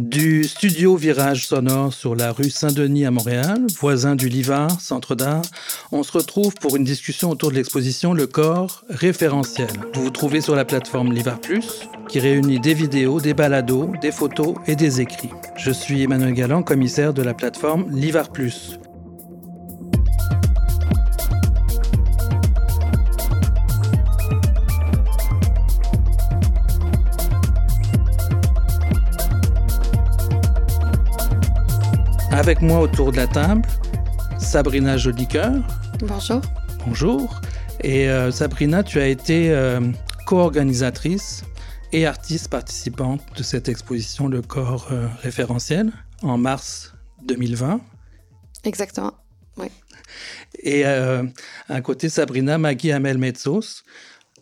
Du studio Virage Sonore sur la rue Saint-Denis à Montréal, voisin du Livard, centre d'art, on se retrouve pour une discussion autour de l'exposition Le corps référentiel. Vous vous trouvez sur la plateforme Livard Plus, qui réunit des vidéos, des balados, des photos et des écrits. Je suis Emmanuel Galland, commissaire de la plateforme Livard Plus. Avec moi autour de la table, Sabrina Jolicoeur. Bonjour. Bonjour. Et euh, Sabrina, tu as été euh, co-organisatrice et artiste participante de cette exposition Le corps euh, référentiel en mars 2020. Exactement, oui. Et à côté, Sabrina Magui Amel Metzos.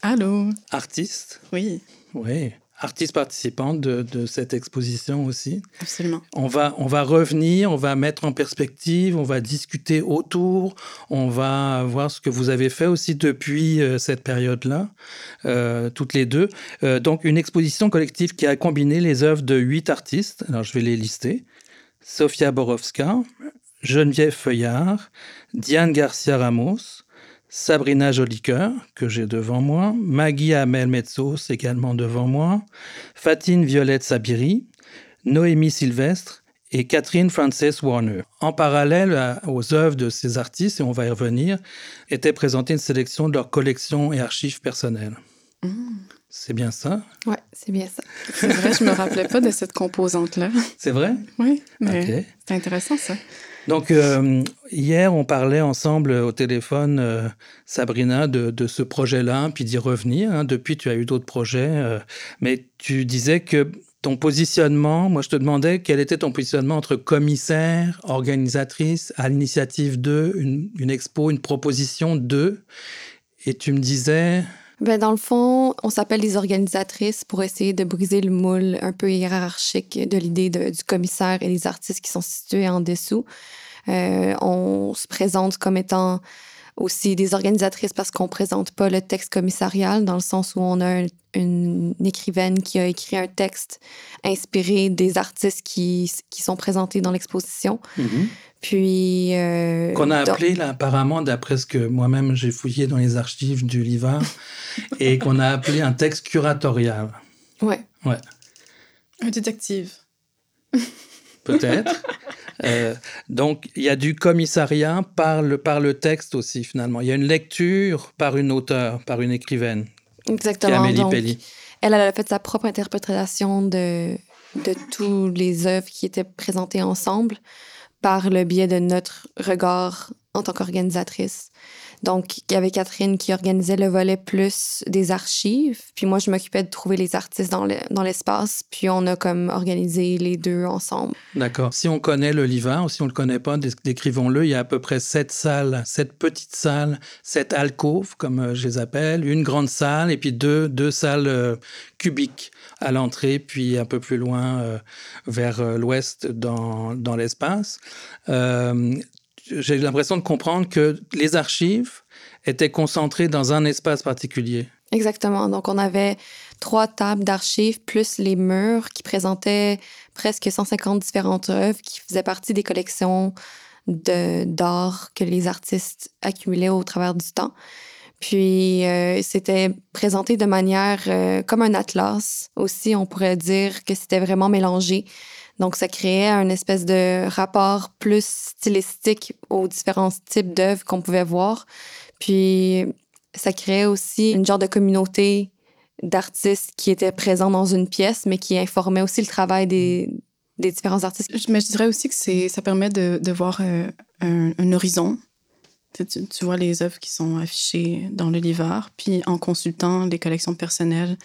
Allô. Artiste. Oui. Oui artiste participante de, cette exposition aussi. Absolument. On va, on va revenir, on va mettre en perspective, on va discuter autour, on va voir ce que vous avez fait aussi depuis euh, cette période-là, euh, toutes les deux. Euh, donc, une exposition collective qui a combiné les œuvres de huit artistes. Alors, je vais les lister. Sofia Borowska, Geneviève Feuillard, Diane Garcia Ramos, Sabrina Jolicoeur, que j'ai devant moi, Maggie Amel Metzos, également devant moi, Fatine Violette Sabiri, Noémie Sylvestre et Catherine Frances Warner. En parallèle aux œuvres de ces artistes, et on va y revenir, était présentée une sélection de leurs collections et archives personnelles. Mmh. C'est bien ça? Oui, c'est bien ça. C'est vrai, je me rappelais pas de cette composante-là. C'est vrai? Oui, mais c'est intéressant ça. Donc, euh, hier, on parlait ensemble au téléphone, euh, Sabrina, de, ce projet-là, puis d'y revenir. Hein. Depuis, tu as eu d'autres projets, euh, mais tu disais que ton positionnement, moi je te demandais quel était ton positionnement entre commissaire, organisatrice, à l'initiative de, une, une expo, une proposition de, et tu me disais... Ben, dans le fond, on s'appelle les organisatrices pour essayer de briser le moule un peu hiérarchique de l'idée du commissaire et des artistes qui sont situés en dessous. Euh, on se présente comme étant aussi des organisatrices parce qu'on présente pas le texte commissarial dans le sens où on a une écrivaine qui a écrit un texte inspiré des artistes qui, qui sont présentés dans l'exposition. Mm-hmm. Puis. Euh, Qu'on a appelé, là, apparemment, d'après ce que moi-même j'ai fouillé dans les archives du Livard, et qu'on a appelé un texte curatorial. Ouais. Ouais. Un détective. Peut-être. Euh, donc, il y a du commissariat par le, par le texte aussi, finalement. Il y a une lecture par une auteure, par une écrivaine. Exactement. Amélie donc, Elle, elle a fait sa propre interprétation de, de tous les œuvres qui étaient présentées ensemble par le biais de notre regard en tant qu'organisatrice. Donc, il y avait Catherine qui organisait le volet plus des archives, puis moi, je m'occupais de trouver les artistes dans l'espace, puis on a comme organisé les deux ensemble. D'accord. Si on connaît le Livard ou si on le connaît pas, décrivons-le. Il y a à peu près sept salles, sept petites salles, sept alcôves, comme euh, je les appelle, une grande salle et puis deux, deux salles euh, cubiques à l'entrée, puis un peu plus loin euh, vers l'ouest dans, dans l'espace j'ai l'impression de comprendre que les archives étaient concentrées dans un espace particulier. Exactement. Donc, on avait trois tables d'archives plus les murs qui présentaient presque 150 différentes œuvres qui faisaient partie des collections d'art que les artistes accumulaient au travers du temps. Puis, euh, c'était présenté de manière euh, comme un atlas aussi. On pourrait dire que c'était vraiment mélangé donc, ça créait un espèce de rapport plus stylistique aux différents types d'œuvres qu'on pouvait voir. Puis, ça créait aussi une genre de communauté d'artistes qui étaient présents dans une pièce, mais qui informaient aussi le travail des, des différents artistes. Mais je dirais aussi que ça permet de, voir euh, un, horizon. Tu, tu, vois les œuvres qui sont affichées dans le livre, puis en consultant les collections personnelles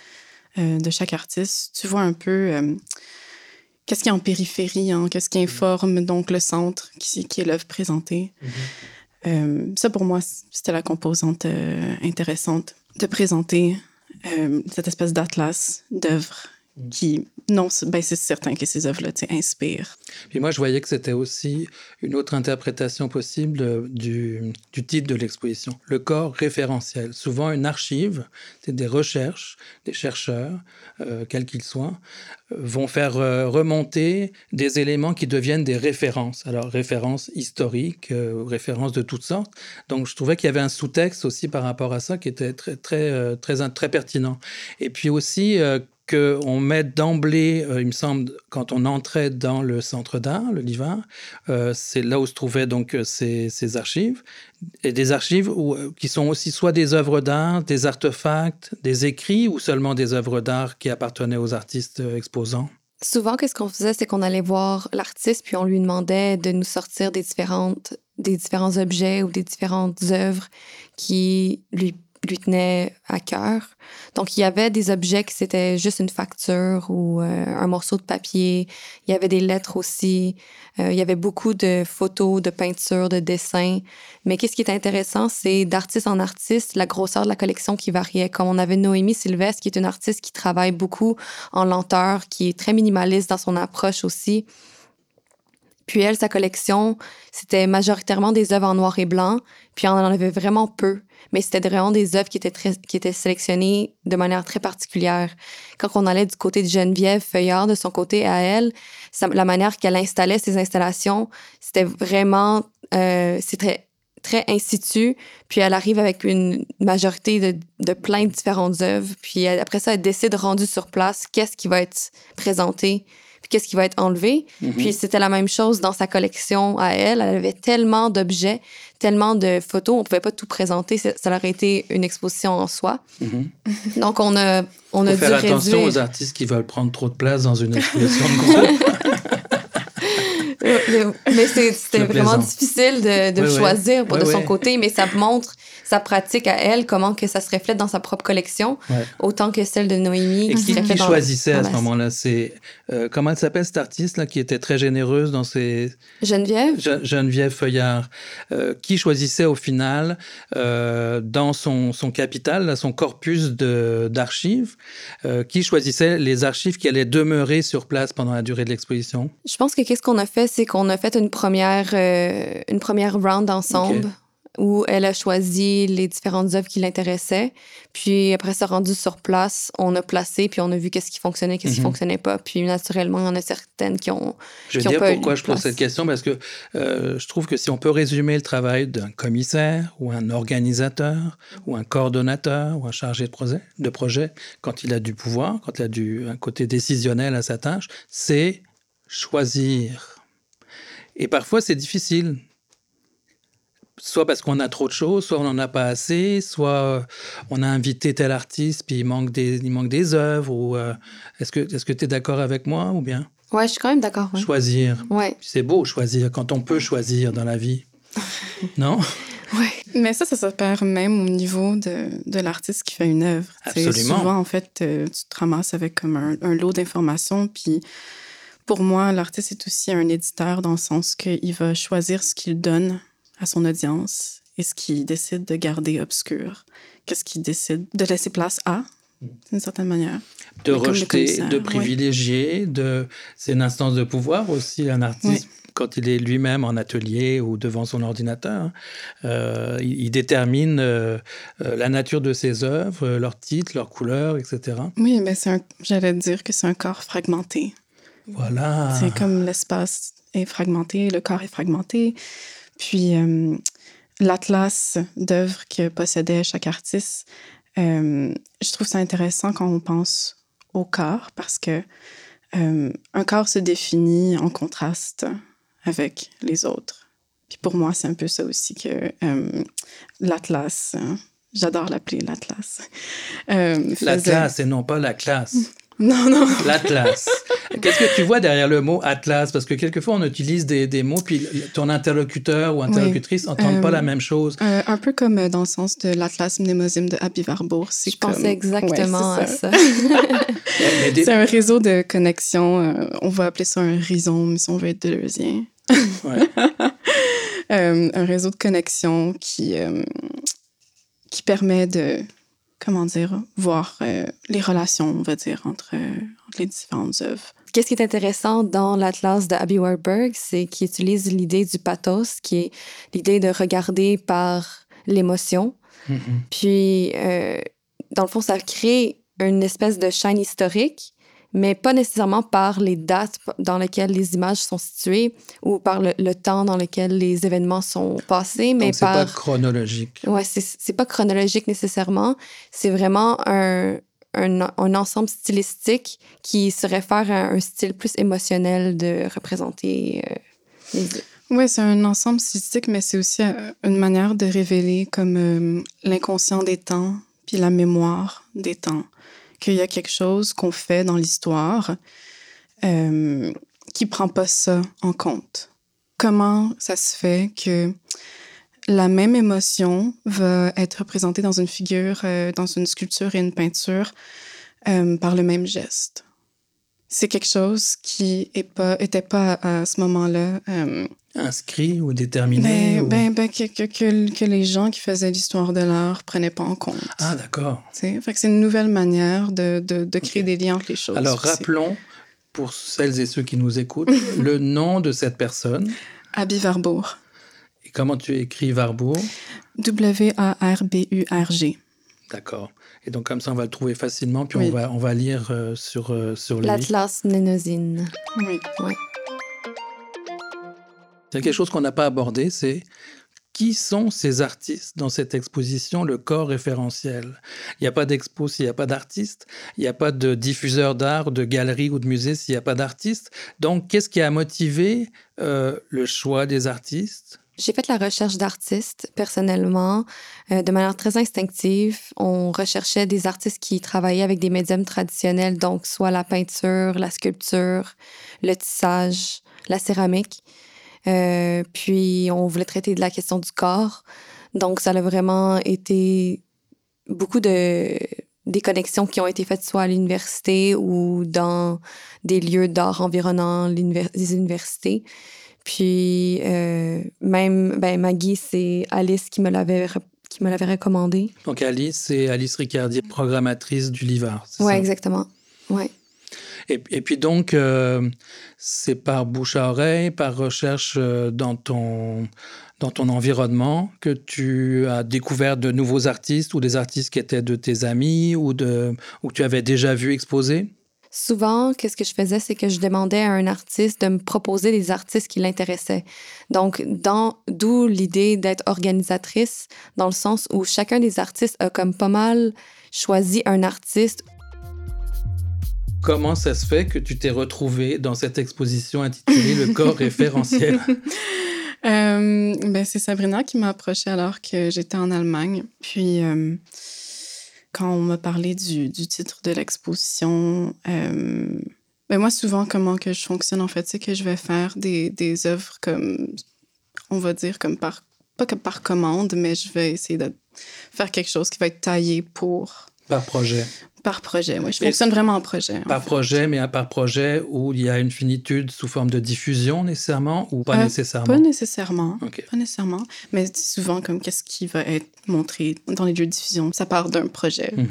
euh, de chaque artiste, tu vois un peu euh, qu'est-ce qui est en périphérie, hein? qu'est-ce qui informe donc le centre, qui, qui est l'œuvre présentée? Mm-hmm. Euh, ça, pour moi, c'était la composante euh, intéressante de présenter euh, cette espèce d'atlas d'œuvres mm. qui non, ben, c'est certain que ces œuvres-là inspirent. Puis moi, je voyais que c'était aussi une autre interprétation possible du, du titre de l'exposition, le corps référentiel. Souvent, une archive, c'est des recherches, des chercheurs, euh, quels qu'ils soient, euh, vont faire euh, remonter des éléments qui deviennent des références. Alors, références historiques, références de toutes sortes. Donc, je trouvais qu'il y avait un sous-texte aussi par rapport à ça qui était très, très, très, très pertinent. Et puis aussi, qu'on met d'emblée, euh, il me semble, quand on entrait dans le centre d'art, le Livar, euh, c'est là où se trouvaient donc euh, ces, archives, et des archives où, qui sont aussi soit des œuvres d'art, des artefacts, des écrits, ou seulement des œuvres d'art qui appartenaient aux artistes exposants? Souvent, qu'est-ce qu'on faisait, c'est qu'on allait voir l'artiste, puis on lui demandait de nous sortir des différentes des différents objets ou des différentes œuvres qui lui lui tenait à cœur. Donc, il y avait des objets qui c'était juste une facture ou euh, un morceau de papier. Il y avait des lettres aussi. Euh, il y avait beaucoup de photos, de peintures, de dessins. Mais qu'est-ce qui est intéressant, c'est d'artiste en artiste, la grosseur de la collection qui variait. Comme on avait Noémie Sylvestre, qui est une artiste qui travaille beaucoup en lenteur, qui est très minimaliste dans son approche aussi. Puis elle, sa collection, c'était majoritairement des œuvres en noir et blanc, puis on en avait vraiment peu mais c'était vraiment des œuvres qui étaient, très, qui étaient sélectionnées de manière très particulière. Quand on allait du côté de Geneviève Feuillard, de son côté à elle, la manière qu'elle installait ses installations, c'était vraiment, euh, c'était très institut. Puis elle arrive avec une majorité de, de plein de différentes œuvres. Puis après ça, elle décide rendu sur place qu'est-ce qui va être présenté puis qu'est-ce qui va être enlevé? Mm-hmm. Puis c'était la même chose dans sa collection à elle. Elle avait tellement d'objets, tellement de photos, on pouvait pas tout présenter. Ça, aurait été une exposition en soi. Mm-hmm. Donc on a, on a faire attention aux artistes qui veulent prendre trop de place dans une exposition de groupe. mais c'était vraiment difficile de, de choisir pour de son côté, mais ça montre sa pratique à elle, comment que ça se reflète dans sa propre collection, autant que celle de Noémie. Et qui, choisissait à ce moment-là C'est euh, comment elle s'appelle cette artiste là qui était très généreuse dans ses Geneviève. Geneviève Feuillard, euh, qui choisissait au final euh, dans son, son capital, son corpus d'archives, qui choisissait les archives qui allaient demeurer sur place pendant la durée de l'exposition? Je pense que qu'est-ce qu'on a fait, c'est qu'on a fait une première une première round ensemble où elle a choisi les différentes œuvres qui l'intéressaient. Puis après ça, rendu sur place, on a placé, puis on a vu qu'est-ce qui fonctionnait, qu'est-ce qui mhm. fonctionnait pas. Puis naturellement, il y en a certaines qui ont. Je vais dire pourquoi je pose cette question, parce que euh, je trouve que si on peut résumer le travail d'un commissaire ou un organisateur ou un coordonnateur ou un chargé de projet, de projet quand il a du pouvoir, quand il a du, un côté décisionnel à sa tâche, c'est choisir. Et parfois, c'est difficile soit parce qu'on a trop de choses, soit on n'en a pas assez, soit on a invité tel artiste, puis il manque des, il manque des œuvres. Ou, euh, est-ce que est-ce que tu es d'accord avec moi ou bien? Ouais, je suis quand même d'accord. Choisir. Ouais. C'est beau choisir quand on peut choisir dans la vie. non? Ouais. Mais ça, ça se perd même au niveau de, de l'artiste qui fait une œuvre. Absolument. Souvent, en fait, euh, tu te ramasses avec comme un, un lot d'informations, puis pour moi, l'artiste est aussi un éditeur dans le sens qu'il va choisir ce qu'il donne à son audience et ce qu'il décide de garder obscur. Qu'est-ce qu'il décide? De laisser place à, d'une certaine manière. De rejeter, de privilégier, de... c'est une instance de pouvoir aussi, un artiste. Quand il est lui-même en atelier ou devant son ordinateur, hein, euh, il, détermine euh, euh, la nature de ses œuvres, leur titre, leur couleur, etc. Oui, mais j'allais dire que c'est un corps fragmenté. Voilà. C'est comme l'espace est fragmenté, le corps est fragmenté. Puis euh, l'atlas d'œuvres que possédait chaque artiste, euh, je trouve ça intéressant quand on pense au corps parce que euh, un corps se définit en contraste avec les autres. Puis pour moi, c'est un peu ça aussi que l'atlas, hein, j'adore l'appeler l'atlas. l'atlas et non pas la classe. Non, non. L'Atlas. Qu'est-ce que tu vois derrière le mot Atlas? Parce que quelquefois, on utilise des, des mots, puis ton interlocuteur ou interlocutrice n'entend pas la euh, même chose. Euh, un peu comme euh, dans le sens de l'Atlas mnémosime de Abby Warburg. Je pensais exactement à ça. C'est un réseau de connexions. on va appeler ça un rhizome, si on veut être deleuzien. Ouais. un réseau de connexions qui, qui permet de comment dire, voir les relations, on va dire, entre, entre les différentes œuvres. Qu'est-ce qui est intéressant dans l'atlas de Abby Warburg, c'est qu'il utilise l'idée du pathos, qui est l'idée de regarder par l'émotion. Mm-hmm. Puis, euh, dans le fond, ça crée une espèce de chaîne historique, mais pas nécessairement par les dates dans lesquelles les images sont situées ou par le, temps dans lequel les événements sont passés, mais Donc, par... c'est pas chronologique. Ouais, c'est pas chronologique nécessairement. C'est vraiment un, un, un, ensemble stylistique qui se réfère à un style plus émotionnel de représenter euh, les oui, c'est un ensemble stylistique, mais c'est aussi euh, une manière de révéler comme euh, l'inconscient des temps, puis la mémoire des temps. Qu'il y a quelque chose qu'on fait dans l'histoire euh, qui prend pas ça en compte. Comment ça se fait que la même émotion va être représentée dans une figure, euh, dans une sculpture et une peinture euh, par le même geste? C'est quelque chose qui n'était pas, pas à, ce moment-là. Inscrit ou déterminé? Ben, ben, ben que, que, que, les gens qui faisaient l'histoire de l'art prenaient pas en compte. Ah, d'accord. Fait que c'est une nouvelle manière de, de, de créer des liens entre les choses. Alors, rappelons, pour celles et ceux qui nous écoutent, le nom de cette personne. Abby Warburg. Comment tu écris Warburg W-A-R-B-U-R-G. D'accord. Et donc, comme ça, on va le trouver facilement, puis on, va, on va lire euh, sur, euh, sur lui. L'Atlas Nénosine. Oui. oui. A quelque chose qu'on n'a pas abordé, c'est qui sont ces artistes dans cette exposition, le corps référentiel? Il n'y a pas d'expo s'il n'y a pas d'artiste, il n'y a pas de diffuseur d'art, de galerie ou de musée s'il n'y a pas d'artiste. Donc, qu'est-ce qui a motivé euh, le choix des artistes? J'ai fait la recherche d'artistes personnellement euh, de manière très instinctive. On recherchait des artistes qui travaillaient avec des médiums traditionnels, donc soit la peinture, la sculpture, le tissage, la céramique. Euh, puis on voulait traiter de la question du corps. Donc ça a vraiment été beaucoup de des connexions qui ont été faites soit à l'université ou dans des lieux d'art environnant les universités. Puis euh, même ben, Maggie, c'est Alice qui me l'avait qui me l'avait recommandé. Donc Alice, c'est Alice Ricardier, programmatrice du Livar. Oui, exactement. Ouais. Et, puis donc, euh, c'est par bouche à oreille, par recherche euh, dans ton, dans ton environnement que tu as découvert de nouveaux artistes ou des artistes qui étaient de tes amis ou, de, ou que tu avais déjà vu exposer? Souvent, qu'est-ce que je faisais, c'est que je demandais à un artiste de me proposer des artistes qui l'intéressaient. Donc, d'où l'idée d'être organisatrice, dans le sens où chacun des artistes a comme pas mal choisi un artiste. Comment ça se fait que tu t'es retrouvé dans cette exposition intitulée Le corps référentiel? Euh, ben c'est Sabrina qui m'a approché alors que j'étais en Allemagne. Puis, euh, quand on m'a parlé du, du, titre de l'exposition, euh, ben moi, souvent, comment que je fonctionne, en fait, c'est que je vais faire des, des œuvres comme, on va dire, comme par, pas comme par commande, mais je vais essayer de faire quelque chose qui va être taillé pour... Par projet. Par projet, oui. Je fonctionne vraiment en projet. par projet, mais par projet où il y a une finitude sous forme de diffusion nécessairement ou pas euh, nécessairement? Pas nécessairement. Pas nécessairement. Mais souvent, comme qu'est-ce qui va être montré dans les lieux de diffusion, ça part d'un projet. Mhm.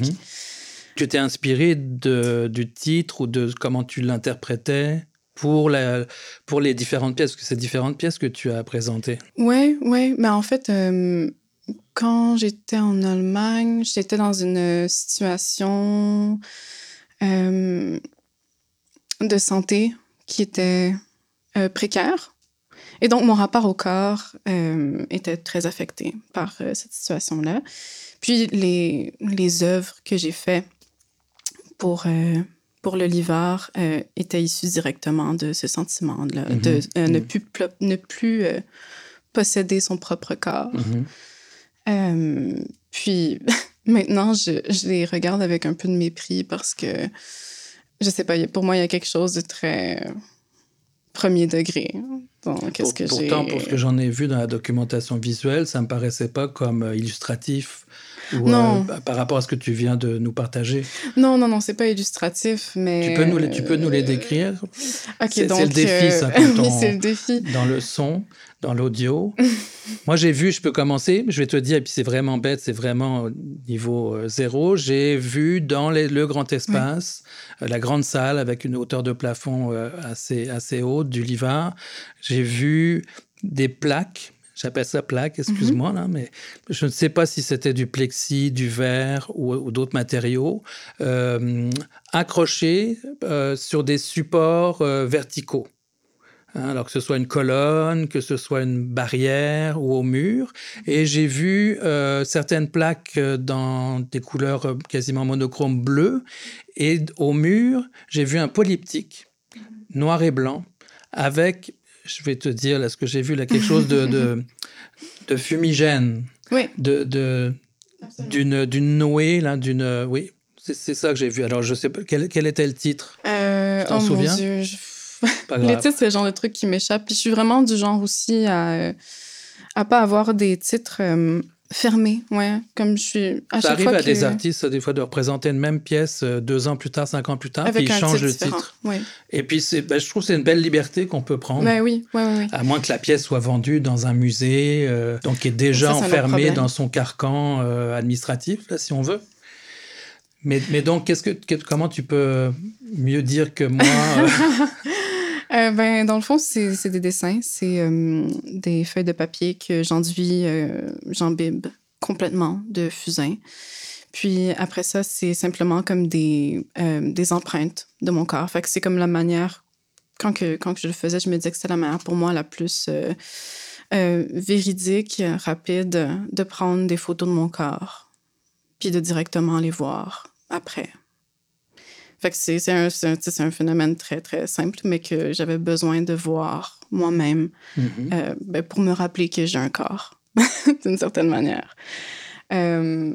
Tu t'es inspiré de, du titre ou de comment tu l'interprétais pour, la, pour les différentes pièces, que c'est différentes pièces que tu as présentées. Oui, oui. Mais en fait, euh, quand j'étais en Allemagne, j'étais dans une situation euh, de santé qui était euh, précaire. Et donc, mon rapport au corps euh, était très affecté par cette situation-là. Puis, les, les œuvres que j'ai faites pour, pour le Livar étaient issues directement de ce sentiment-là, de mm-hmm. ne mm-hmm. plus, ne plus posséder son propre corps. Mm-hmm. Euh, puis maintenant, je, je, les regarde avec un peu de mépris parce que, je sais pas, pour moi, il y a quelque chose de très premier degré. Donc, qu'est-ce que pourtant, pour ce que j'en ai vu dans la documentation visuelle, ça me paraissait pas comme euh, illustratif ou, non. Euh, par rapport à ce que tu viens de nous partager. Non, non, non, c'est pas illustratif, mais... Tu peux nous les, tu peux nous les décrire? Ok, C'est le défi, ça, oui, c'est le défi. Dans le son, dans l'audio. Moi, j'ai vu, je peux commencer, je vais te dire, et puis c'est vraiment bête, c'est vraiment niveau euh, zéro. J'ai vu dans le grand espace, euh, la grande salle avec une hauteur de plafond euh, assez, assez haute du Livar. J'ai vu des plaques J'appelle ça plaque, excuse-moi, là, mais je ne sais pas si c'était du plexi, du verre ou, d'autres matériaux, euh, accrochés euh, sur des supports euh, verticaux. Hein, alors que ce soit une colonne, que ce soit une barrière ou au mur. Et j'ai vu certaines plaques dans des couleurs quasiment monochromes bleues. Et au mur, j'ai vu un polyptyque noir et blanc avec je vais te dire là ce que j'ai vu là quelque chose de, de, fumigène, oui. de, d'une d'une Noé là d'une oui c'est ça que j'ai vu. Alors je sais pas quel, quel était le titre? Euh, t'en oh souviens? Mon Dieu, Les titres c'est le genre de truc qui m'échappe. Puis je suis vraiment du genre aussi à à pas avoir des titres euh, fermé, ouais. Comme je suis. À ça arrive à des artistes, des fois, de représenter une même pièce euh, deux ans plus tard, cinq ans plus tard, puis ils changent le titre. Et puis, ben, je trouve que c'est une belle liberté qu'on peut prendre. Ben oui, oui, oui. À moins que la pièce soit vendue dans un musée, euh, donc qui est déjà enfermé dans son carcan euh, administratif, là, si on veut. Mais, mais donc, qu'est-ce que, comment tu peux mieux dire que moi ben, dans le fond, c'est des dessins. C'est des feuilles de papier que j'enduis, j'embibe complètement de fusain. Puis après ça, c'est simplement comme des, des empreintes de mon corps. Fait c'est comme la manière, quand, que, quand que je le faisais, je me disais que c'était la manière pour moi la plus véridique, rapide de prendre des photos de mon corps, puis de directement les voir après. Fait que c'est un, un, phénomène très, très simple, mais que j'avais besoin de voir moi-même mm-hmm. euh, ben, pour me rappeler que j'ai un corps, d'une certaine manière. Euh,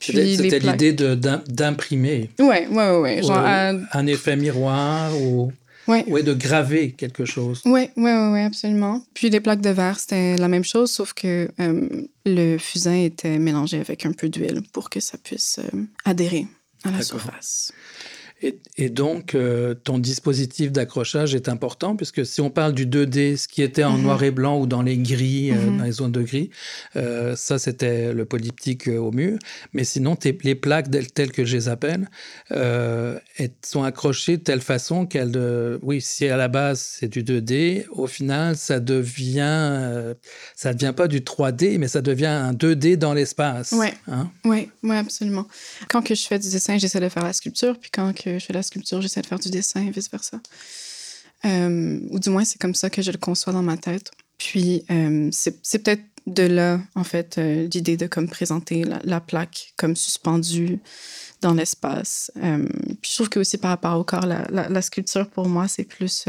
C'était l'idée d'imprimer. Oui, oui, oui. Un effet miroir ou... Ouais. ouais. de graver quelque chose. Oui, oui, oui, absolument. Puis les plaques de verre, c'était la même chose, sauf que euh, le fusain était mélangé avec un peu d'huile pour que ça puisse adhérer à la surface. Et, donc, euh, ton dispositif d'accrochage est important, puisque si on parle du 2D, ce qui était en mhm. noir et blanc ou dans les gris, euh, mhm. dans les zones de gris, euh, ça, c'était le polyptyque au mur. Mais sinon, les plaques telles que je les appelle, elles sont accrochées de telle façon qu'elles... oui, si à la base, c'est du 2D, au final, ça devient... ça devient pas du 3D, mais ça devient un 2D dans l'espace. Oui, hein? oui, ouais, absolument. Quand que je fais du dessin, j'essaie de faire la sculpture, puis quand que je fais la sculpture, j'essaie de faire du dessin et vice-versa. Euh, ou du moins, c'est comme ça que je le conçois dans ma tête. Puis, euh, c'est peut-être de là, en fait, euh, l'idée de comme présenter la, plaque comme suspendue dans l'espace. puis je trouve que aussi par rapport au corps, la, la, sculpture, pour moi, c'est plus...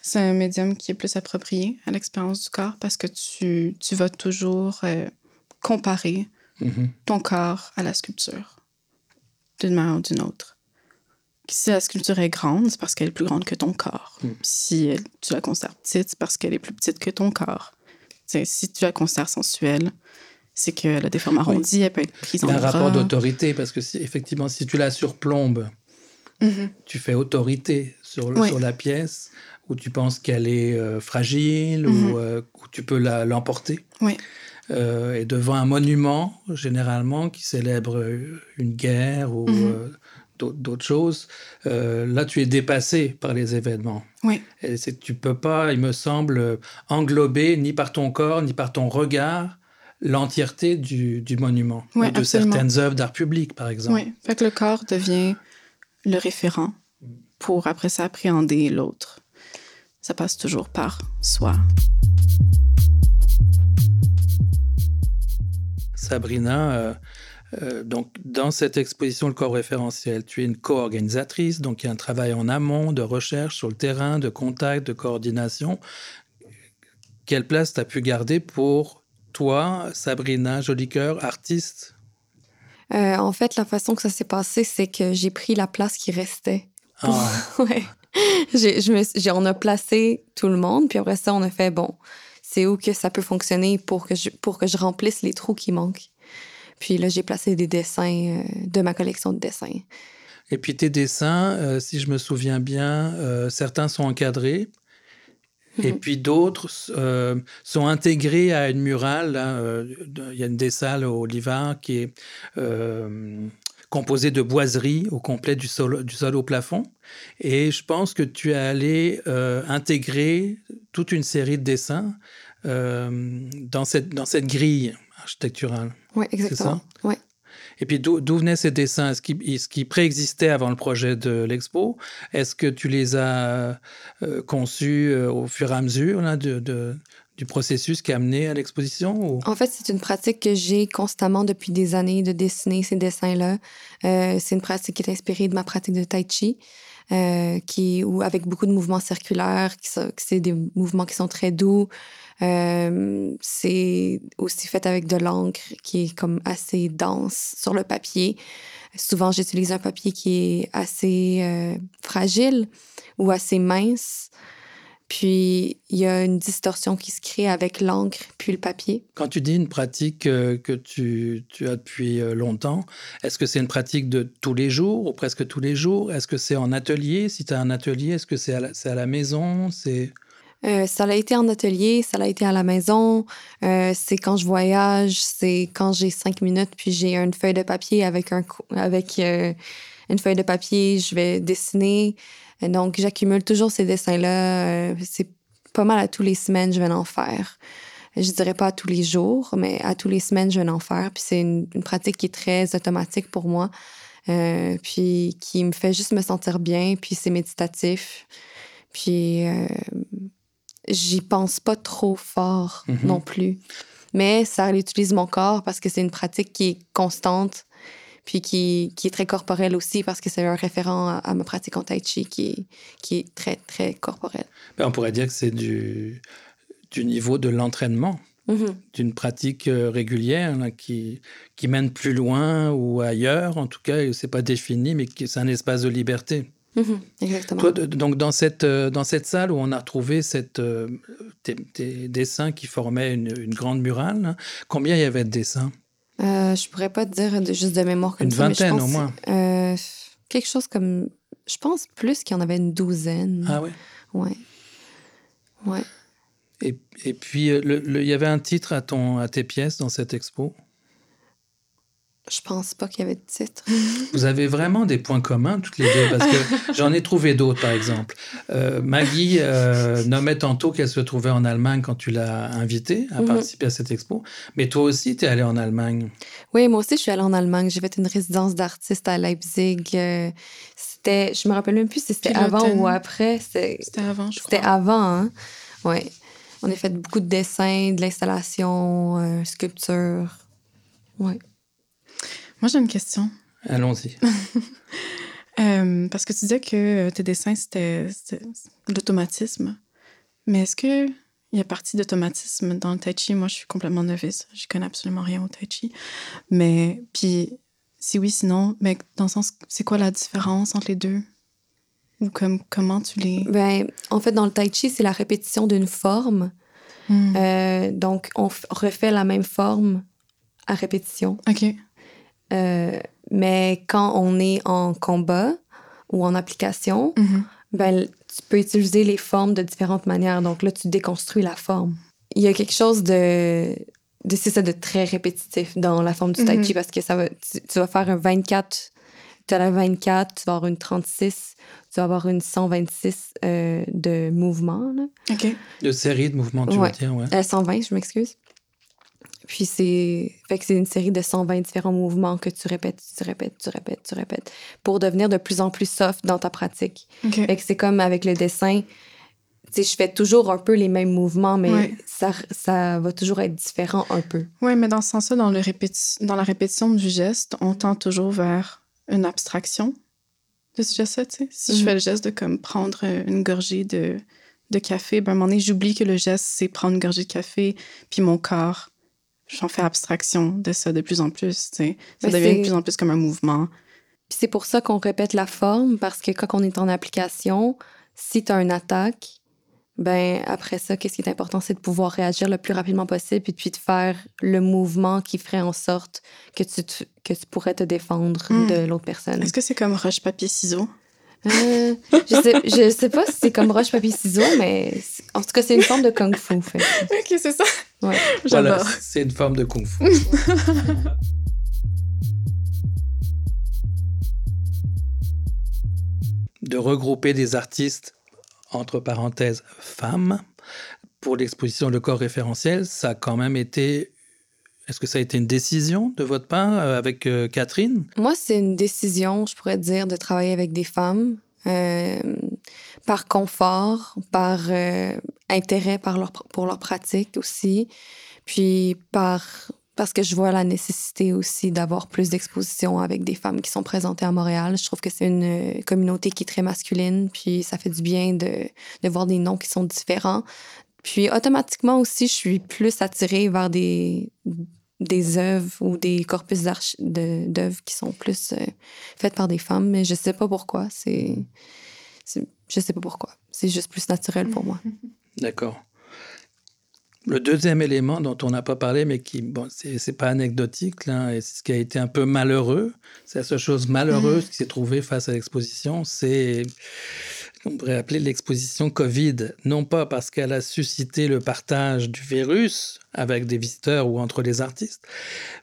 c'est un médium qui est plus approprié à l'expérience du corps parce que tu, tu vas toujours comparer mm-hmm. ton corps à la sculpture d'une manière ou d'une autre. Si la sculpture est grande, c'est parce qu'elle est plus grande que ton corps. Hmm. Si tu la considères petite, c'est parce qu'elle est plus petite que ton corps. si tu la considères sensuelle, c'est que la déforme arrondie, elle peut être prise en a un rapport d'autorité, parce que si, effectivement, si tu la surplombes, mm-hmm. tu fais autorité sur, sur la pièce, ou tu penses qu'elle est euh, fragile, ou, mm-hmm. euh, tu peux l'emporter. oui. Euh, et devant un monument, généralement, qui célèbre une guerre ou mm-hmm d'autres choses. Euh, là, tu es dépassé par les événements. Oui. Et tu peux pas, il me semble, englober ni par ton corps, ni par ton regard l'entièreté du, du, monument ou de certaines œuvres d'art public, par exemple. Oui, fait que le corps devient le référent pour après ça appréhender l'autre. Ça passe toujours par soi. Sabrina, euh, euh, donc, dans cette exposition, le corps référentiel, tu es une co-organisatrice, donc il y a un travail en amont de recherche sur le terrain, de contact, de coordination. Quelle place tu as pu garder pour toi, Sabrina Jolicoeur, artiste? Euh, En fait, la façon que ça s'est passé, c'est que j'ai pris la place qui restait. Ah. ouais. je on a placé tout le monde, puis après ça, on a fait, bon, c'est où que ça peut fonctionner pour que je, pour que je remplisse les trous qui manquent. Puis là, j'ai placé des dessins euh, de ma collection de dessins. Et puis tes dessins, euh, si je me souviens bien, euh, certains sont encadrés et mhm. puis d'autres euh, sont intégrés à une murale. Euh, il y a une des salles au Livar qui est composée de boiseries au complet du sol, du sol au plafond. Et je pense que tu es allé intégrer toute une série de dessins dans, cette, dans cette grille architecturale. Oui, exactement. Ouais. Et puis d'où venaient ces dessins? Est-ce qu'ils préexistaient avant le projet de l'expo? Est-ce que tu les as euh, conçus euh, au fur et à mesure de, du processus qui a amené à l'exposition? En fait, c'est une pratique que j'ai constamment depuis des années de dessiner ces dessins-là. Euh, c'est une pratique qui est inspirée de ma pratique de tai chi. Qui, ou avec beaucoup de mouvements circulaires, qui c'est des mouvements qui sont très doux, euh, c'est aussi fait avec de l'encre qui est comme assez dense sur le papier. Souvent, j'utilise un papier qui est assez euh, fragile ou assez mince. Puis, il y a une distorsion qui se crée avec l'encre puis le papier. Quand tu dis une pratique euh, que tu, tu as depuis longtemps, est-ce que c'est une pratique de tous les jours ou presque tous les jours? Est-ce que c'est en atelier? Si tu as un atelier, est-ce que c'est à, à, la maison? C'est... Euh, ça l'a été en atelier, ça l'a été à la maison. Euh, c'est quand je voyage, c'est quand j'ai cinq minutes, puis j'ai une feuille de papier avec un avec euh, une feuille de papier, je vais dessiner. Donc j'accumule toujours ces dessins-là. c'est pas mal à tous les semaines, je vais en faire. Je dirais pas à tous les jours, mais à tous les semaines, je vais en faire. Puis c'est une, une, pratique qui est très automatique pour moi, puis qui me fait juste me sentir bien. Puis c'est méditatif. Puis j'y pense pas trop fort mhm. non plus. Mais ça utilise mon corps parce que c'est une pratique qui est constante, puis qui, qui est très corporelle aussi parce que c'est un référent à, ma pratique en tai chi qui, qui est très, très corporelle. Ben, on pourrait dire que c'est du, du niveau de l'entraînement. Mhm. d'une pratique euh, régulière qui, qui mène plus loin ou ailleurs, en tout cas, c'est pas défini, mais c'est un espace de liberté. Mhm, exactement. Toi, donc dans cette, euh, dans cette salle où on a retrouvé cette, euh, tes, dessins qui formaient une, une grande murale, hein, combien il y avait de dessins? Euh, Je pourrais pas te dire juste de mémoire comme une ça. Une vingtaine au moins. Euh, quelque chose comme. Je pense plus qu'il y en avait une douzaine. Ah ouais? Ouais. Ouais. Et, et puis, il y avait un titre à, ton, à tes pièces dans cette expo? Je pense pas qu'il y avait de titre. Vous avez vraiment des points communs toutes les deux parce que j'en ai trouvé d'autres par exemple. Euh, Maggie euh, nommait tantôt qu'elle se trouvait en Allemagne quand tu l'as invitée à mhm. participer à cette expo. Mais toi aussi, tu es allée en Allemagne. Oui, moi aussi, je suis allée en Allemagne. J'ai fait une résidence d'artiste à Leipzig. Euh, c'était, je me rappelle même plus si c'était avant ou après. C'était avant, je crois. C'était avant, hein? Oui. On a fait beaucoup de dessins, de l'installation, euh, sculpture. Oui. Moi, j'ai une question. Allons-y. Euh, parce que tu disais que tes dessins, c'était l'automatisme. Mais est-ce qu'il y a partie d'automatisme dans le tai chi? Moi, je suis complètement novice. Je connais absolument rien au tai chi. Mais, puis, si oui, sinon, mais dans le sens, c'est quoi la différence entre les deux? Ou comme, comment tu les... Ben, en fait, dans le tai chi, c'est la répétition d'une forme. Hmm. Euh, donc, on refait la même forme à répétition. OK. Euh, mais quand on est en combat ou en application, mm-hmm. ben, tu peux utiliser les formes de différentes manières. Donc là, tu déconstruis la forme. Il y a quelque chose de, de c'est ça, de très répétitif dans la forme du tai chi mm-hmm. parce que ça va, tu, vas faire un 24, tu as la 24, tu vas avoir une 36, tu vas avoir une 126 euh, de mouvements. OK. De série de mouvements, tu veux dire, ouais. 120, euh, je m'excuse. Puis c'est fait que c'est une série de 120 différents mouvements que tu répètes, tu répètes, tu répètes, tu répètes pour devenir de plus en plus soft dans ta pratique. Fait que c'est comme avec le dessin, tu sais, je fais toujours un peu les mêmes mouvements, mais ça, ça va toujours être différent un peu. Oui, mais dans ce sens-là, dans, le dans la répétition du geste, on tend toujours vers une abstraction de ce geste-là, tu sais. Si je mhm. fais le geste de comme prendre une gorgée de, de café, ben à un moment donné, j'oublie que le geste, c'est prendre une gorgée de café, puis mon corps j'en fais abstraction de ça de plus en plus. Ça devient de plus en plus comme un mouvement. c'est pour ça qu'on répète la forme, parce que quand on est en application, si tu as une attaque, ben après ça, qu'est-ce qui est important, c'est de pouvoir réagir le plus rapidement possible et puis de faire le mouvement qui ferait en sorte que tu, que tu pourrais te défendre hmm. de l'autre personne. Est-ce que c'est comme roche-papier-ciseaux? Euh, je, sais, je sais pas si c'est comme roche, papier, ciseaux, mais en tout cas, c'est une forme de kung fu. Fait. ok, c'est ça. Ouais. Voilà, J'adore. c'est une forme de kung fu. de regrouper des artistes, entre parenthèses, femmes, pour l'exposition Le corps référentiel, ça a quand même été... Est-ce que ça a été une décision de votre part euh, avec euh, Catherine? Moi, c'est une décision, je pourrais dire, de travailler avec des femmes. euh, par confort, par intérêt par pour leur pratique aussi, puis par parce que je vois la nécessité aussi d'avoir plus d'exposition avec des femmes qui sont présentées à Montréal. Je trouve que c'est une communauté qui est très masculine, puis ça fait du bien de, de voir des noms qui sont différents. Puis automatiquement aussi, je suis plus attirée vers des, des œuvres ou des corpus d'œuvres qui sont plus euh, faites par des femmes, mais je sais pas pourquoi. C'est, je sais pas pourquoi. C'est juste plus naturel pour moi. D'accord. Le deuxième élément dont on n'a pas parlé, mais qui, bon, c'est pas anecdotique, là, et ce qui a été un peu malheureux, c'est la seule chose malheureuse qui s'est trouvée face à l'exposition, c'est qu'on pourrait appeler l'exposition Covid. Non pas parce qu'elle a suscité le partage du virus avec des visiteurs ou entre les artistes,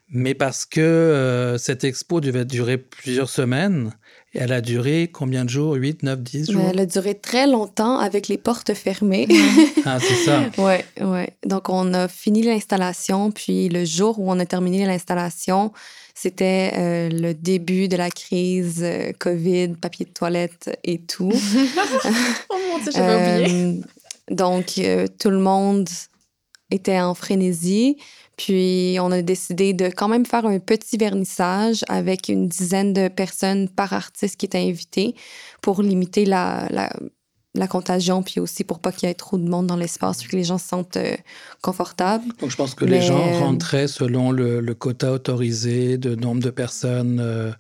mais parce que euh, cette expo devait durer plusieurs semaines. Et elle a duré combien de jours? 8, 9, 10 Mais jours? elle a duré très longtemps avec les portes fermées. Ah, c'est ça. ouais, ouais. Donc, on a fini l'installation, puis le jour où on a terminé l'installation, c'était euh, le début de la crise euh, COVID, papier de toilette et tout. Oh mon dieu, j'avais oublié. Euh, donc, euh, tout le monde était en frénésie. Puis, on a décidé de quand même faire un petit vernissage avec une dizaine de personnes par artiste qui étaient invitées pour limiter la, la, la contagion, puis aussi pour pas qu'il y ait trop de monde dans l'espace, puis que les gens se sentent euh, confortables. Donc, je pense que Mais- les gens rentraient selon le, le quota autorisé de nombre de personnes euh,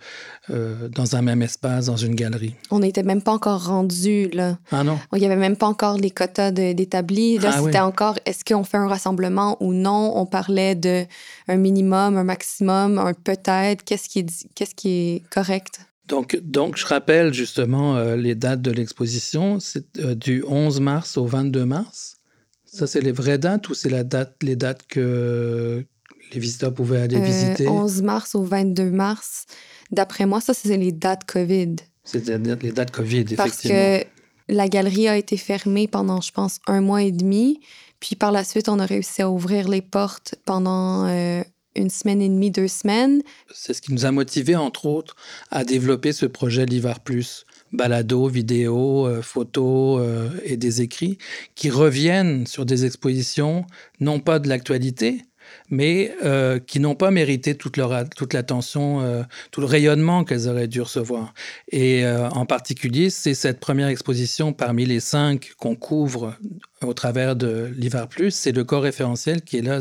euh, dans un même espace, dans une galerie. On n'était même pas encore rendu là. Ah non? Il n'y avait même pas encore les quotas d'établis. Là, Ah c'était oui. encore est-ce qu'on fait un rassemblement ou non? On parlait de un minimum, un maximum, un peut-être. Qu'est-ce qui est, qu'est-ce qui est correct? Donc, donc, je rappelle justement euh, les dates de l'exposition. C'est euh, du 11 mars au 22 mars. Ça, c'est les vraies dates ou c'est la date, les dates que les visiteurs pouvaient aller Euh, visiter? 11 mars au 22 mars. D'après moi, ça, c'est les dates COVID. C'est-à-dire les dates Covid, Parce effectivement. que la galerie a été fermée pendant, je pense, un mois et demi. Puis par la suite, on a réussi à ouvrir les portes pendant euh, une semaine et demie, deux semaines. C'est ce qui nous a motivés, entre autres, à développer ce projet L'Ivar Plus. Balado, vidéo, euh, photos euh, et des écrits qui reviennent sur des expositions, non pas de l'actualité, mais euh, qui n'ont pas mérité toute, l'attention, euh, tout le rayonnement qu'elles auraient dû recevoir. Et en particulier, c'est cette première exposition parmi les cinq qu'on couvre au travers de l'Ivar Plus, c'est le corps référentiel qui est là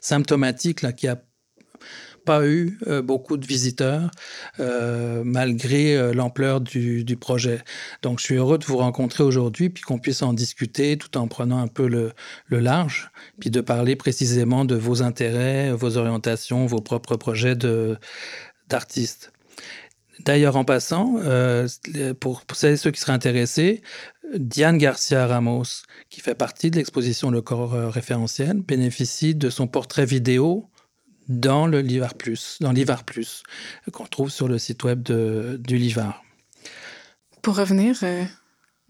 symptomatique, là, qui a pas eu euh, beaucoup de visiteurs euh, malgré euh, l'ampleur du, projet. Donc je suis heureux de vous rencontrer aujourd'hui puis qu'on puisse en discuter tout en prenant un peu le, large puis de parler précisément de vos intérêts, vos orientations, vos propres projets d'artistes. D'ailleurs, en passant, pour, pour celles et ceux qui seraient intéressés, Diane Garcia Ramos, qui fait partie de l'exposition Le corps référentiel, bénéficie de son portrait vidéo dans le Livar Plus, dans l'Ivar Plus, qu'on trouve sur le site web de, du Livar. Pour revenir euh,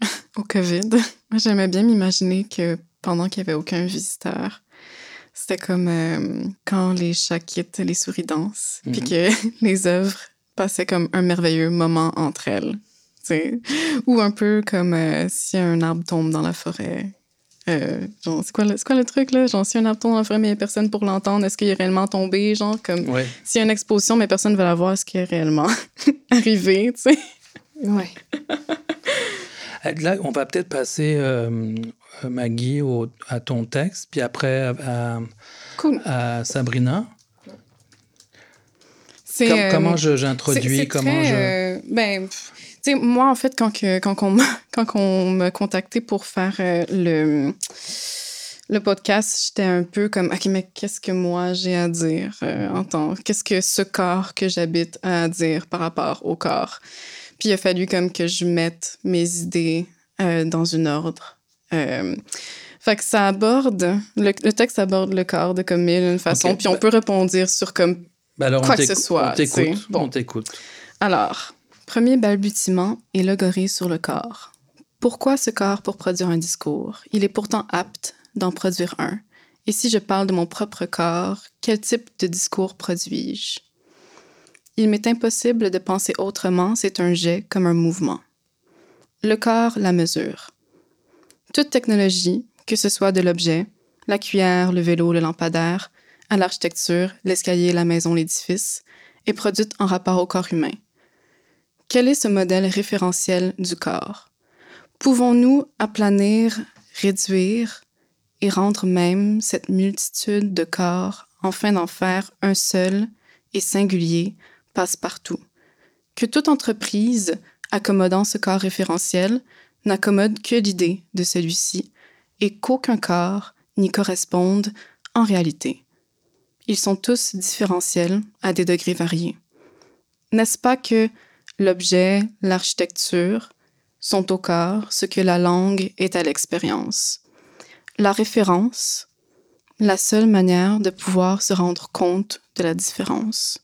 au COVID, moi, j'aimais bien m'imaginer que pendant qu'il n'y avait aucun visiteur, c'était comme euh, quand les chats quittent, les souris dansent, puis Mhm. que les œuvres passaient comme un merveilleux moment entre elles. Ou un peu comme euh, si un arbre tombe dans la forêt. Euh, genre, c'est quoi, le- c'est quoi le truc, là? Genre, si un arbre tombe dans la forêt, mais il n'y a personne pour l'entendre, est-ce qu'il est réellement tombé? Genre, comme Ouais. s'il y a une exposition, mais personne ne va la voir, est-ce qu'il est réellement arrivé, tu sais? Ouais. Là, on va peut-être passer, euh, euh, Maggie, au- à ton texte, puis après à, Cool. à Sabrina. C'est, Com- euh, comment je- j'introduis, c'est comment très, je... euh, ben, pff, tu sais, moi, en fait, quand, que, quand, on, m'a- quand on me contactait pour faire euh, le, le podcast, j'étais un peu comme, OK, mais qu'est-ce que moi j'ai à dire euh, en tant... Qu'est-ce que ce corps que j'habite a à dire par rapport au corps? Puis il a fallu comme que je mette mes idées euh, dans une ordre. Euh, fait que ça aborde, le, texte aborde le corps de comme mille une façon, puis on peut répondre sur comme ben quoi que ce soit. On t'écoute. Bon. On t'écoute. Alors, premier balbutiement élogorer sur le corps. Pourquoi ce corps pour produire un discours? Il est pourtant apte d'en produire un. Et si je parle de mon propre corps, quel type de discours produis-je? Il m'est impossible de penser autrement, c'est un jet comme un mouvement. Le corps, la mesure. Toute technologie, que ce soit de l'objet, la cuillère, le vélo, le lampadaire, à l'architecture, l'escalier, la maison, l'édifice, est produite en rapport au corps humain. Quel est ce modèle référentiel du corps? Pouvons-nous aplanir, réduire et rendre même cette multitude de corps, enfin d'en faire un seul et singulier, passe-partout? Que toute entreprise accommodant ce corps référentiel n'accommode que l'idée de celui-ci et qu'aucun corps n'y corresponde en réalité. Ils sont tous différentiels à des degrés variés. N'est-ce pas que l'objet, l'architecture sont au corps ce que la langue est à l'expérience? La référence, la seule manière de pouvoir se rendre compte de la différence.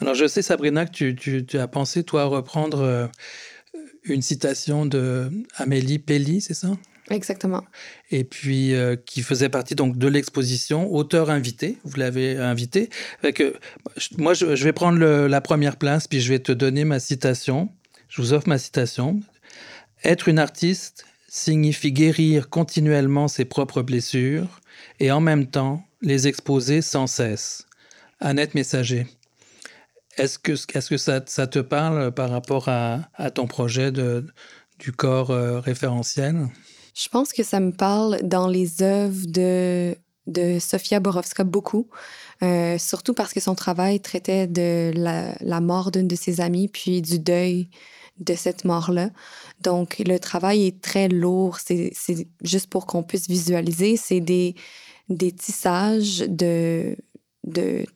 Alors je sais Sabrina que tu, as pensé toi reprendre euh, une citation de Amélie Pelli, c'est ça? Exactement. Et puis euh, qui faisait partie donc de l'exposition, auteur invité. Vous l'avez invité. Que, moi, je, vais prendre la première place, puis je vais te donner ma citation. Je vous offre ma citation. Être une artiste signifie guérir continuellement ses propres blessures et en même temps les exposer sans cesse. Annette Messager. Est-ce que, ça, te parle par rapport à, ton projet du corps euh, référentiel? Je pense que ça me parle dans les œuvres de, de Sofia Borowska beaucoup, euh, surtout parce que son travail traitait de la, mort d'une de ses amies, puis du deuil de cette mort-là. Donc, le travail est très lourd. C'est juste pour qu'on puisse visualiser. C'est des, des tissages de, de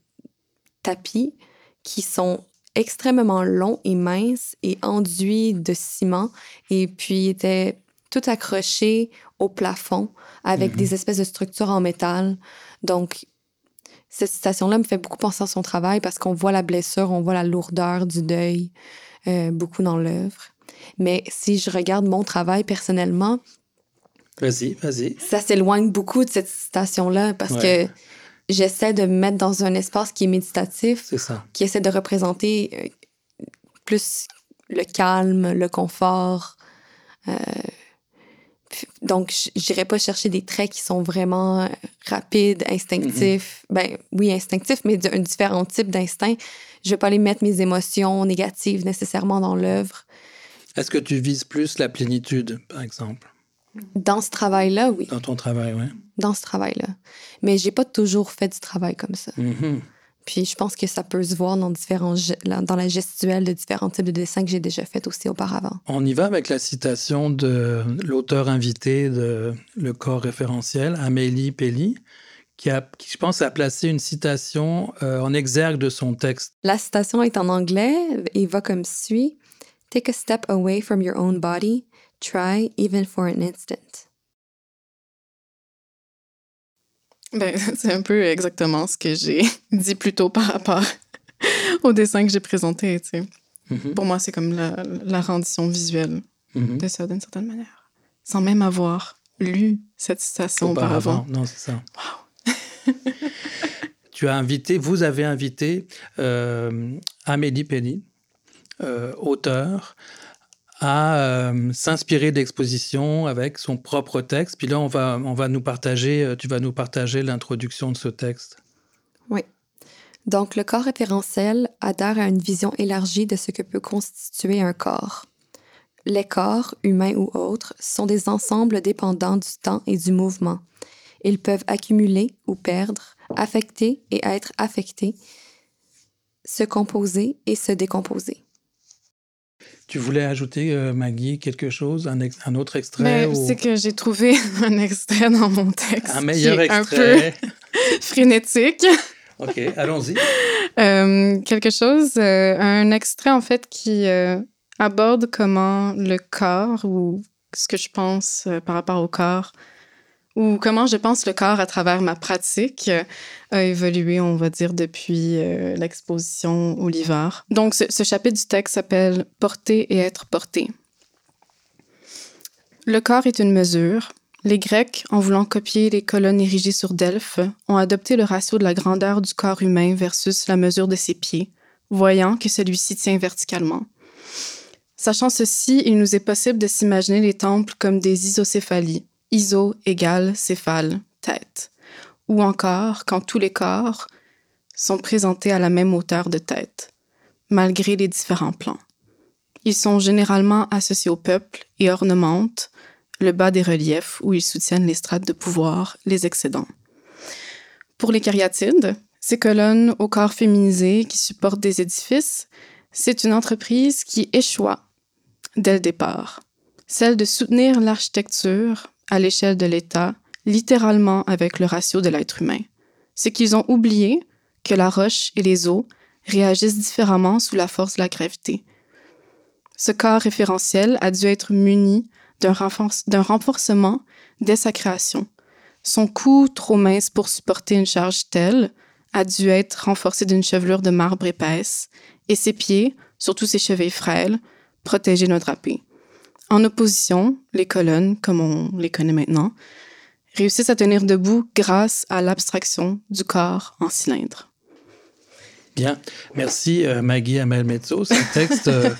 tapis qui sont extrêmement longs et minces et enduits de ciment et puis étaient tout accrochés au plafond avec des mhm. espèces de structures en métal. Donc, cette citation-là me fait beaucoup penser à son travail parce qu'on voit la blessure, on voit la lourdeur du deuil euh, beaucoup dans l'œuvre. Mais si je regarde mon travail personnellement, vas-y, vas-y. Ça s'éloigne beaucoup de cette citation-là parce que j'essaie de me mettre dans un espace qui est méditatif, qui essaie de représenter euh, plus le calme, le confort. Euh, donc, j'irai pas chercher des traits qui sont vraiment rapides, instinctifs. Mm-hmm. Ben oui, instinctifs, mais d'un différent type d'instinct. Je vais pas aller mettre mes émotions négatives nécessairement dans l'œuvre. Est-ce que tu vises plus la plénitude, par exemple? Dans ce travail-là, oui. Dans ton travail, oui. Dans ce travail-là. Mais j'ai pas toujours fait du travail comme ça. Mm-hmm. Puis je pense que ça peut se voir dans, différents, dans la gestuelle de différents types de dessins que j'ai déjà fait aussi auparavant. On y va avec la citation de l'auteur invité de Le corps référentiel, Amélie Pelli, qui, a, qui je pense, a placé une citation euh, en exergue de son texte. La citation est en anglais et va comme suit. Take a step away from your own body Try even for an instant. Ben, c'est un peu exactement ce que j'ai dit plus tôt par rapport au dessin que j'ai présenté. Tu sais. Mm-hmm. Pour moi, c'est comme la, la, rendition visuelle mm-hmm. de ça, d'une certaine manière. Sans même avoir lu cette citation auparavant. Non, c'est ça. Wow. tu as invité, vous avez invité euh, Amélie Penny, euh, auteur, à euh, s'inspirer d'expositions avec son propre texte. Puis là, on va, on va nous partager, euh, tu vas nous partager l'introduction de ce texte. Oui. Donc, le corps référentiel adhère à une vision élargie de ce que peut constituer un corps. Les corps, humains ou autres, sont des ensembles dépendants du temps et du mouvement. Ils peuvent accumuler ou perdre, affecter et être affectés, se composer et se décomposer. Tu voulais ajouter, euh, Maggie, quelque chose, un, un autre extrait? ou... C'est que j'ai trouvé un extrait dans mon texte. Un meilleur extrait. Un peu frénétique. OK, allons-y. Euh, quelque chose, euh, un extrait en fait qui aborde comment le corps ou ce que je pense par rapport au corps ou comment je pense le corps à travers ma pratique a évolué, on va dire, depuis l'exposition au l'hiver. Donc, ce chapitre du texte s'appelle Porter et être porté. Le corps est une mesure, les Grecs, en voulant copier les colonnes érigées sur Delphes, ont adopté le ratio de la grandeur du corps humain versus la mesure de ses pieds, voyant que celui-ci tient verticalement. Sachant ceci, il nous est possible de s'imaginer les temples comme des isocéphalies, iso égale céphale, tête, ou encore quand tous les corps sont présentés à la même hauteur de tête, malgré les différents plans. Ils sont généralement associés au peuple et ornementent le bas des reliefs où ils soutiennent les strates de pouvoir, les excédents. Pour les cariatides, ces colonnes au corps féminisé qui supportent des édifices, c'est une entreprise qui échoua dès le départ, celle de soutenir l'architecture à l'échelle de l'État, littéralement avec le ratio de l'être humain. C'est qu'ils ont oublié que la roche et les eaux réagissent différemment sous la force de la gravité. Ce corps référentiel a dû être muni d'un renforcement dès sa création. Son cou, trop mince pour supporter une charge telle, a dû être renforcé d'une chevelure de marbre épaisse, et ses pieds, surtout ses chevilles frêles, protégés d'un drapé. En opposition, les colonnes, comme on les connaît maintenant, réussissent à tenir debout grâce à l'abstraction du corps en cylindre. Bien, merci euh, Maggie Amel Mezzo. Ce texte euh,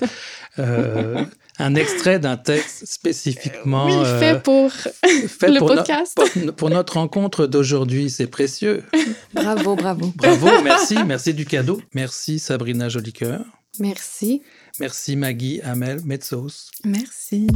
euh, un extrait d'un texte spécifiquement oui, fait euh, pour le podcast. pour, notre rencontre d'aujourd'hui, c'est précieux. Bravo, bravo. Bravo, merci, merci du cadeau. Merci Sabrina Jolicoeur. Merci. Merci Maggie Amel Metzos. Merci.